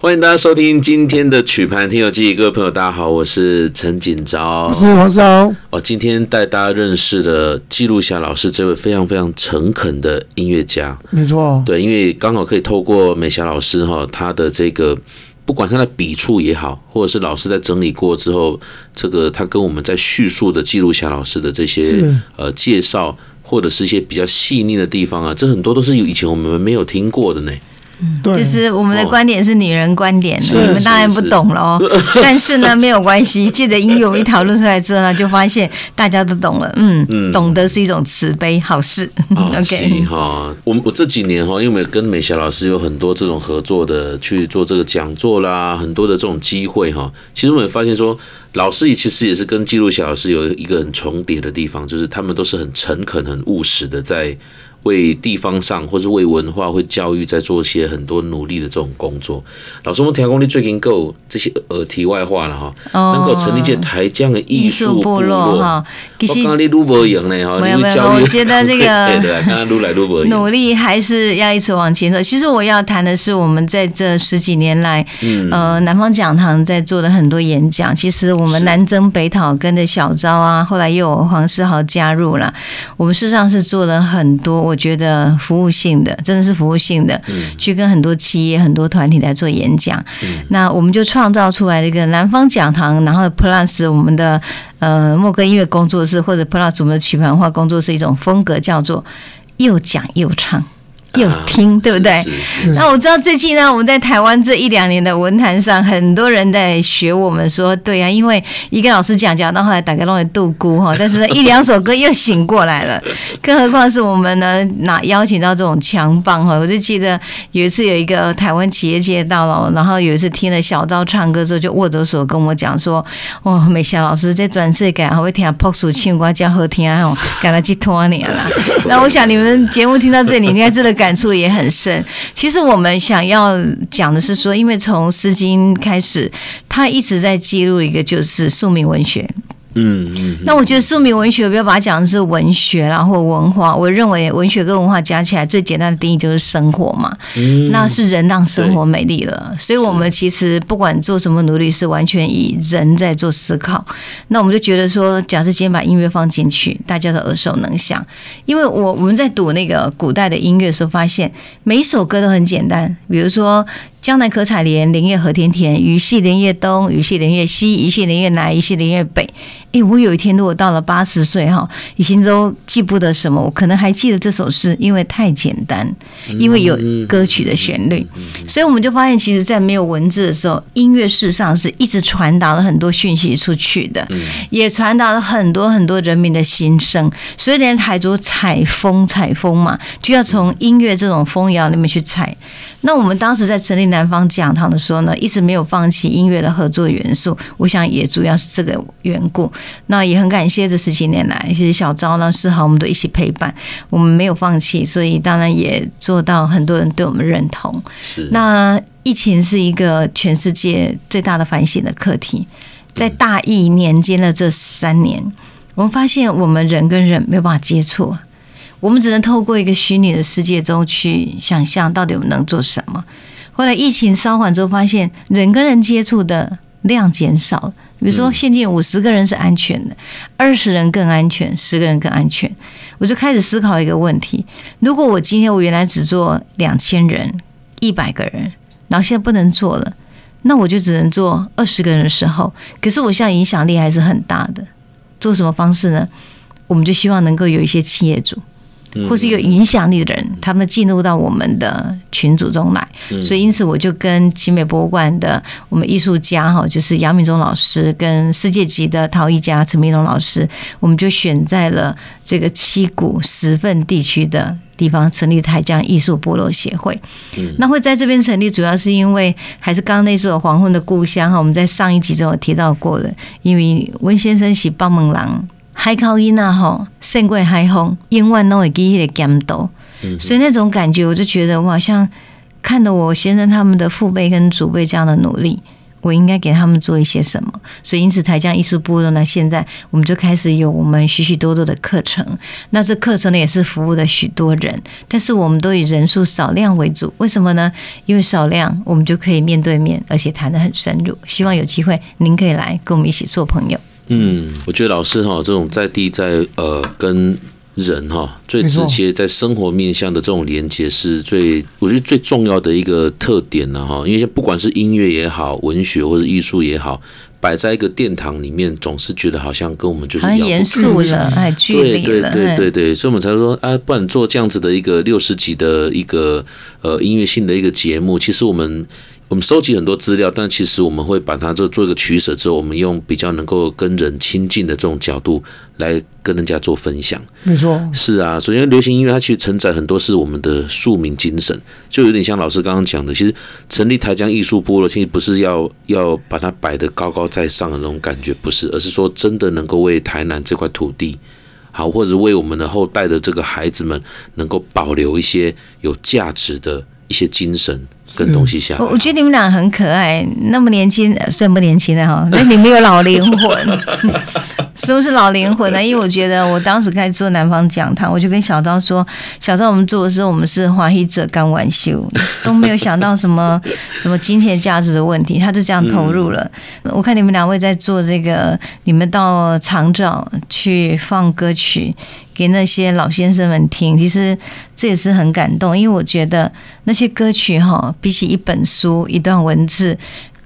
欢迎大家收听今天的曲盘听友记，各位朋友，大家好，我是陈锦昭，我是黄少。哦，今天带大家认识了记录侠老师这位非常非常诚恳的音乐家，没错，对，因为刚好可以透过美霞老师哈，他的这个不管他的笔触也好，或者是老师在整理过之后，这个他跟我们在叙述的记录侠老师的这些呃介绍，或者是一些比较细腻的地方啊，这很多都是以前我们没有听过的呢。嗯，就是我们的观点是女人观点，哦、你们当然不懂了哦。但是呢，没有关系，借着音乐我们一讨论出来之后呢，就发现大家都懂了。嗯，嗯懂得是一种慈悲好事。哦、OK 哈，我我这几年哈，因为跟美霞老师有很多这种合作的去做这个讲座啦，很多的这种机会哈。其实我也发现说，老师也其实也是跟记录小老师有一个很重叠的地方，就是他们都是很诚恳、很务实的在。为地方上，或是为文化、为教育，在做一些很多努力的这种工作。老师，我们听讲你最近够这些呃题外话了哈，能够成立这台江的艺术部落哈。其实我刚刚你录不赢呢哈，没有没有，我觉得这个刚刚录来录不赢，努力还是要一直往前走。其实我要谈的是，我们在这十几年来，嗯呃，南方讲堂在做的很多演讲。其实我们南征北讨，跟着小昭啊，后来又有黄世豪加入了。我们事实上是做了很多。我觉得服务性的，真的是服务性的，去跟很多企业、很多团体来做演讲。那我们就创造出来一个南方讲堂，然后 Plus 我们的呃莫哥音乐工作室，或者 Plus 我们的曲盘文化工作室一种风格，叫做又讲又唱。有听对不对？那我知道最近呢，我们在台湾这一两年的文坛上，很多人在学我们说，对啊，因为一个老师讲讲到后来大家都会度孤哈，但是呢，一两首歌又醒过来了，更何况是我们呢，拿邀请到这种强棒哈。我就记得有一次有一个台湾企业界到了，然后有一次听了小昭唱歌之后，就握着手跟我讲说：“哦，美霞老师在转世改还会听朴树唱歌叫好听哦，赶了几多年了。” 那我想你们节目听到这里，应该真的感。感触也很深。其实我们想要讲的是说，因为从《诗经》开始，他一直在记录一个就是宿命文学。嗯嗯，那我觉得庶民文学不要把它讲的是文学啦或文化，我认为文学跟文化加起来最简单的定义就是生活嘛。嗯，那是人让生活美丽了，所以我们其实不管做什么努力，是完全以人在做思考。那我们就觉得说，假设今天把音乐放进去，大家都耳熟能详。因为我我们在读那个古代的音乐的时候，发现每一首歌都很简单，比如说。江南可采莲，莲叶何田田。鱼戏莲叶东，鱼戏莲叶西，鱼戏莲叶南，鱼戏莲叶北。哎，我有一天如果到了八十岁哈，已经都记不得什么，我可能还记得这首诗，因为太简单，因为有歌曲的旋律，所以我们就发现，其实，在没有文字的时候，音乐事实上是一直传达了很多讯息出去的，也传达了很多很多人民的心声。所以，连台族采风，采风嘛，就要从音乐这种风谣里面去采。那我们当时在成立南方讲堂的时候呢，一直没有放弃音乐的合作元素。我想也主要是这个缘故。那也很感谢这十几年来，其实小昭呢、世豪我们都一起陪伴，我们没有放弃，所以当然也做到很多人对我们认同。是。那疫情是一个全世界最大的反省的课题，在大疫年间的这三年，我们发现我们人跟人没有办法接触。我们只能透过一个虚拟的世界中去想象，到底我们能做什么。后来疫情稍缓之后，发现人跟人接触的量减少。比如说，现今五十个人是安全的，二十人更安全，十个人更安全。我就开始思考一个问题：如果我今天我原来只做两千人、一百个人，然后现在不能做了，那我就只能做二十个人的时候，可是我现在影响力还是很大的。做什么方式呢？我们就希望能够有一些企业主。或是有影响力的人，他们进入到我们的群组中来，所以因此我就跟奇美博物馆的我们艺术家哈，就是杨敏忠老师跟世界级的陶艺家陈明龙老师，我们就选在了这个七股十份地区的地方成立台江艺术部落协会。那会在这边成立，主要是因为还是刚刚那首黄昏的故乡哈，我们在上一集中有提到过的，因为温先生是帮门郎。海口音啊，吼，胜过海风，永远都会记迄个咸度，所以那种感觉，我就觉得我好像看到我先生他们的父辈跟祖辈这样的努力，我我应该给他们做一些什么？所以因此台江艺术部落呢，现在我们就开始有我们许许多多的课程。那这课程呢，也是服务了许多人，但是我们都以人数少量为主。为什么呢？因为少量，我们就可以面对面，而且谈得很深入。希望有机会您可以来跟我们一起做朋友。嗯，我觉得老师哈，这种在地在呃跟。人哈最直接在生活面向的这种连接是最，我觉得最重要的一个特点了哈。因为不管是音乐也好，文学或者艺术也好，摆在一个殿堂里面，总是觉得好像跟我们就是很严肃了，哎，距离了。对对对对对，所以我们才说啊，不然做这样子的一个六十集的一个呃音乐性的一个节目，其实我们。我们收集很多资料，但其实我们会把它做做一个取舍之后，我们用比较能够跟人亲近的这种角度来跟人家做分享。没错，是啊，首先流行音乐它其实承载很多是我们的庶民精神，就有点像老师刚刚讲的，其实成立台江艺术部落，其实不是要要把它摆得高高在上的那种感觉，不是，而是说真的能够为台南这块土地好，或者为我们的后代的这个孩子们能够保留一些有价值的一些精神。跟东西下，我我觉得你们俩很可爱，那么年轻，算不年轻的哈，那你们有老灵魂，是不是老灵魂呢？因为我觉得我当时开始做南方讲堂，我就跟小昭说，小昭我们做的时候，我们是华裔者甘愿受，都没有想到什么 什么金钱价值的问题，他就这样投入了。嗯、我看你们两位在做这个，你们到长照去放歌曲。给那些老先生们听，其实这也是很感动，因为我觉得那些歌曲哈，比起一本书、一段文字。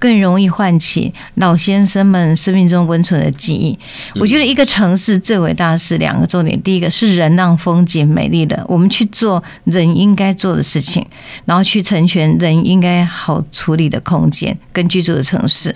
更容易唤起老先生们生命中温存的记忆。我觉得一个城市最伟大的是两个重点：第一个是人让风景美丽的，我们去做人应该做的事情，然后去成全人应该好处理的空间跟居住的城市。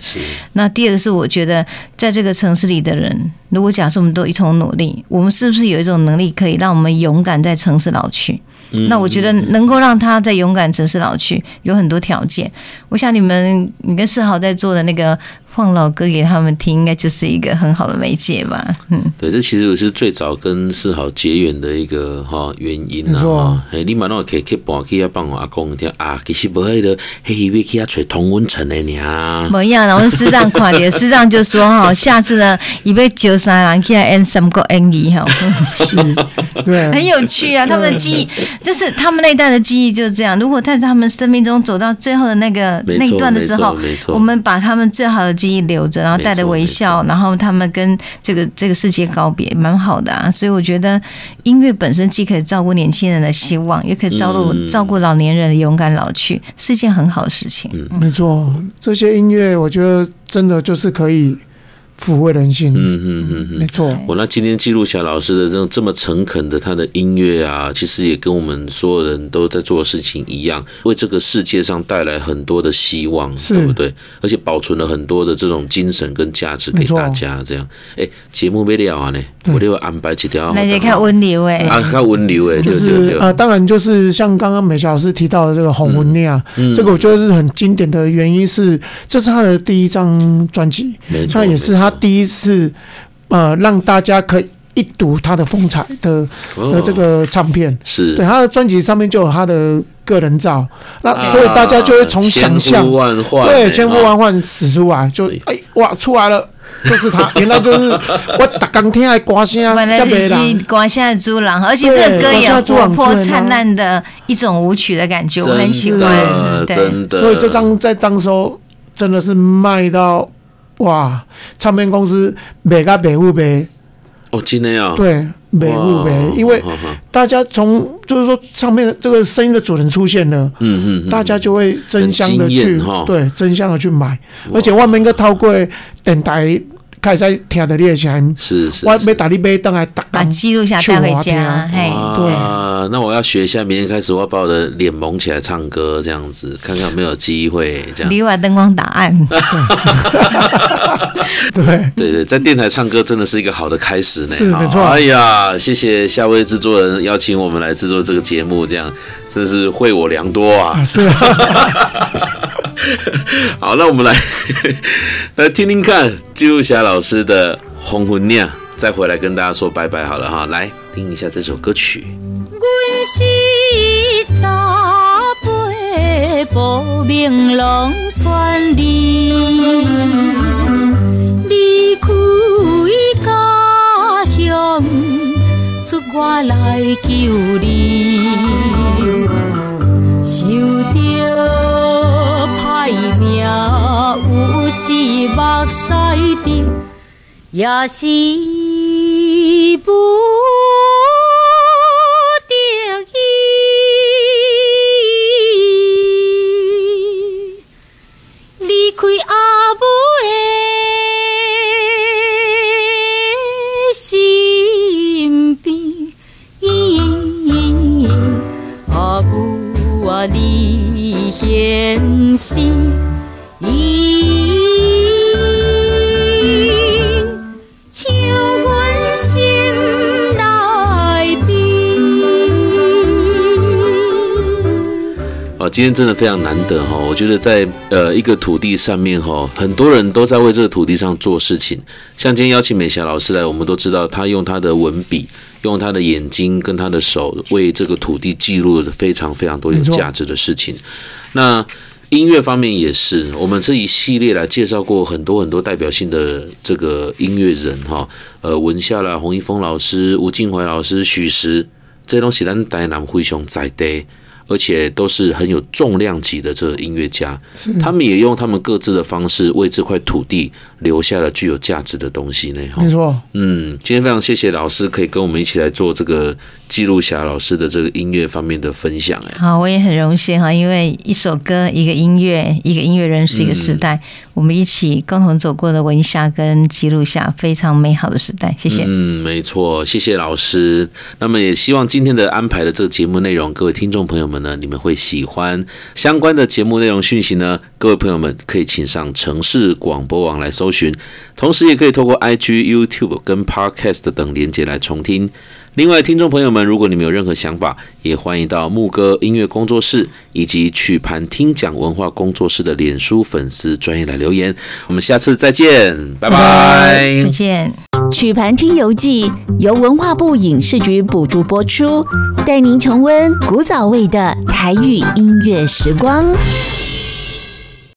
那第二个是我觉得在这个城市里的人，如果假设我们都一同努力，我们是不是有一种能力可以让我们勇敢在城市老去？那我觉得能够让他在勇敢城市老去，有很多条件。我想你们，你跟正好在做的那个。放老歌给他们听，应该就是一个很好的媒介吧。嗯，对，这其实我是最早跟世豪结缘的一个哈原因啊。哈，哎，你们那可以去帮去要帮我阿公听啊，其实不会的，嘿，以为去要吹同温层的呢。不一样，然后师长看的，师长就说哈，下次呢，以为九三人去要演三个演义哈。是，对，很有趣啊。他们的记忆就是他们那一代的记忆就是这样。如果在他们生命中走到最后的那个那一段的时候，我们把他们最好的记忆。留着，然后带着微笑，然后他们跟这个这个世界告别，蛮好的啊。所以我觉得音乐本身既可以照顾年轻人的希望，也可以照顾照顾老年人的勇敢老去，是一件很好的事情。嗯，没错，这些音乐我觉得真的就是可以。抚慰人心，嗯嗯嗯嗯，没错。我那今天记录下老师的这种这么诚恳的他的音乐啊，其实也跟我们所有人都在做的事情一样，为这个世界上带来很多的希望，对不对？而且保存了很多的这种精神跟价值给大家。这样，哎，节目没了啊呢，我就会安排几条。那些看温流哎，啊，看温流哎，对对对。啊，当然就是像刚刚美霞老师提到的这个《红婚恋》，这个我觉得是很经典的原因是，这是他的第一张专辑，没错，也是他。他第一次，呃，让大家可以一睹他的风采的的这个唱片，是。对他的专辑上面就有他的个人照，那所以大家就会从想象，对，千呼万唤使出来，就哎哇出来了，就是他，原来就是我打刚听还刮声，原来是刮声的猪郎，而且这个歌也活泼灿烂的一种舞曲的感觉，我很喜欢，真的，所以这张在当时候真的是卖到。哇！唱片公司每个每户呗，哦，今天啊，对，每户呗，因为大家从就是说唱片这个声音的主人出现了，嗯嗯，大家就会争相的去，对，争相的去买，而且外面一个套柜电台。开始听的你声，是是，我要打你杯灯来打，把记录下带回家。嘿，对，那我要学一下，明天开始我要把我的脸蒙起来唱歌，这样子看看有没有机会。这样，另外灯光打暗。对对对，在电台唱歌真的是一个好的开始呢。是没错。哎呀，谢谢夏威制作人邀请我们来制作这个节目，这样真是惠我良多啊。是啊。好，那我们来 来听听看记录霞老师的《红魂酿》，再回来跟大家说拜拜好了哈。来听一下这首歌曲。我是查甫，不明拢传离，离开家乡，出外来救你。也是不。今天真的非常难得哈，我觉得在呃一个土地上面哈，很多人都在为这个土地上做事情。像今天邀请美霞老师来，我们都知道她用她的文笔，用他的眼睛跟他的手，为这个土地记录了非常非常多有价值的事情。那音乐方面也是，我们这一系列来介绍过很多很多代表性的这个音乐人哈，呃，文夏啦、洪一峰老师、吴静怀老师、许石，这些东西咱台南非常在地。而且都是很有重量级的这个音乐家，他们也用他们各自的方式为这块土地留下了具有价值的东西呢。没错，嗯，今天非常谢谢老师可以跟我们一起来做这个记录霞老师的这个音乐方面的分享。哎，好，我也很荣幸哈，因为一首歌、一个音乐、一个音乐人是一个时代，我们一起共同走过的文夏跟记录下非常美好的时代。谢谢。嗯，没错，谢谢老师。那么也希望今天的安排的这个节目内容，各位听众朋友们。呢，你们会喜欢相关的节目内容讯息呢？各位朋友们可以请上城市广播网来搜寻，同时也可以透过 IG、YouTube 跟 Podcast 等连接来重听。另外，听众朋友们，如果你们有任何想法，也欢迎到牧歌音乐工作室以及曲盘听讲文化工作室的脸书粉丝专业来留言。我们下次再见，拜拜，再见。曲盘听游记由文化部影视局补助播出，带您重温古早味的台语音乐时光。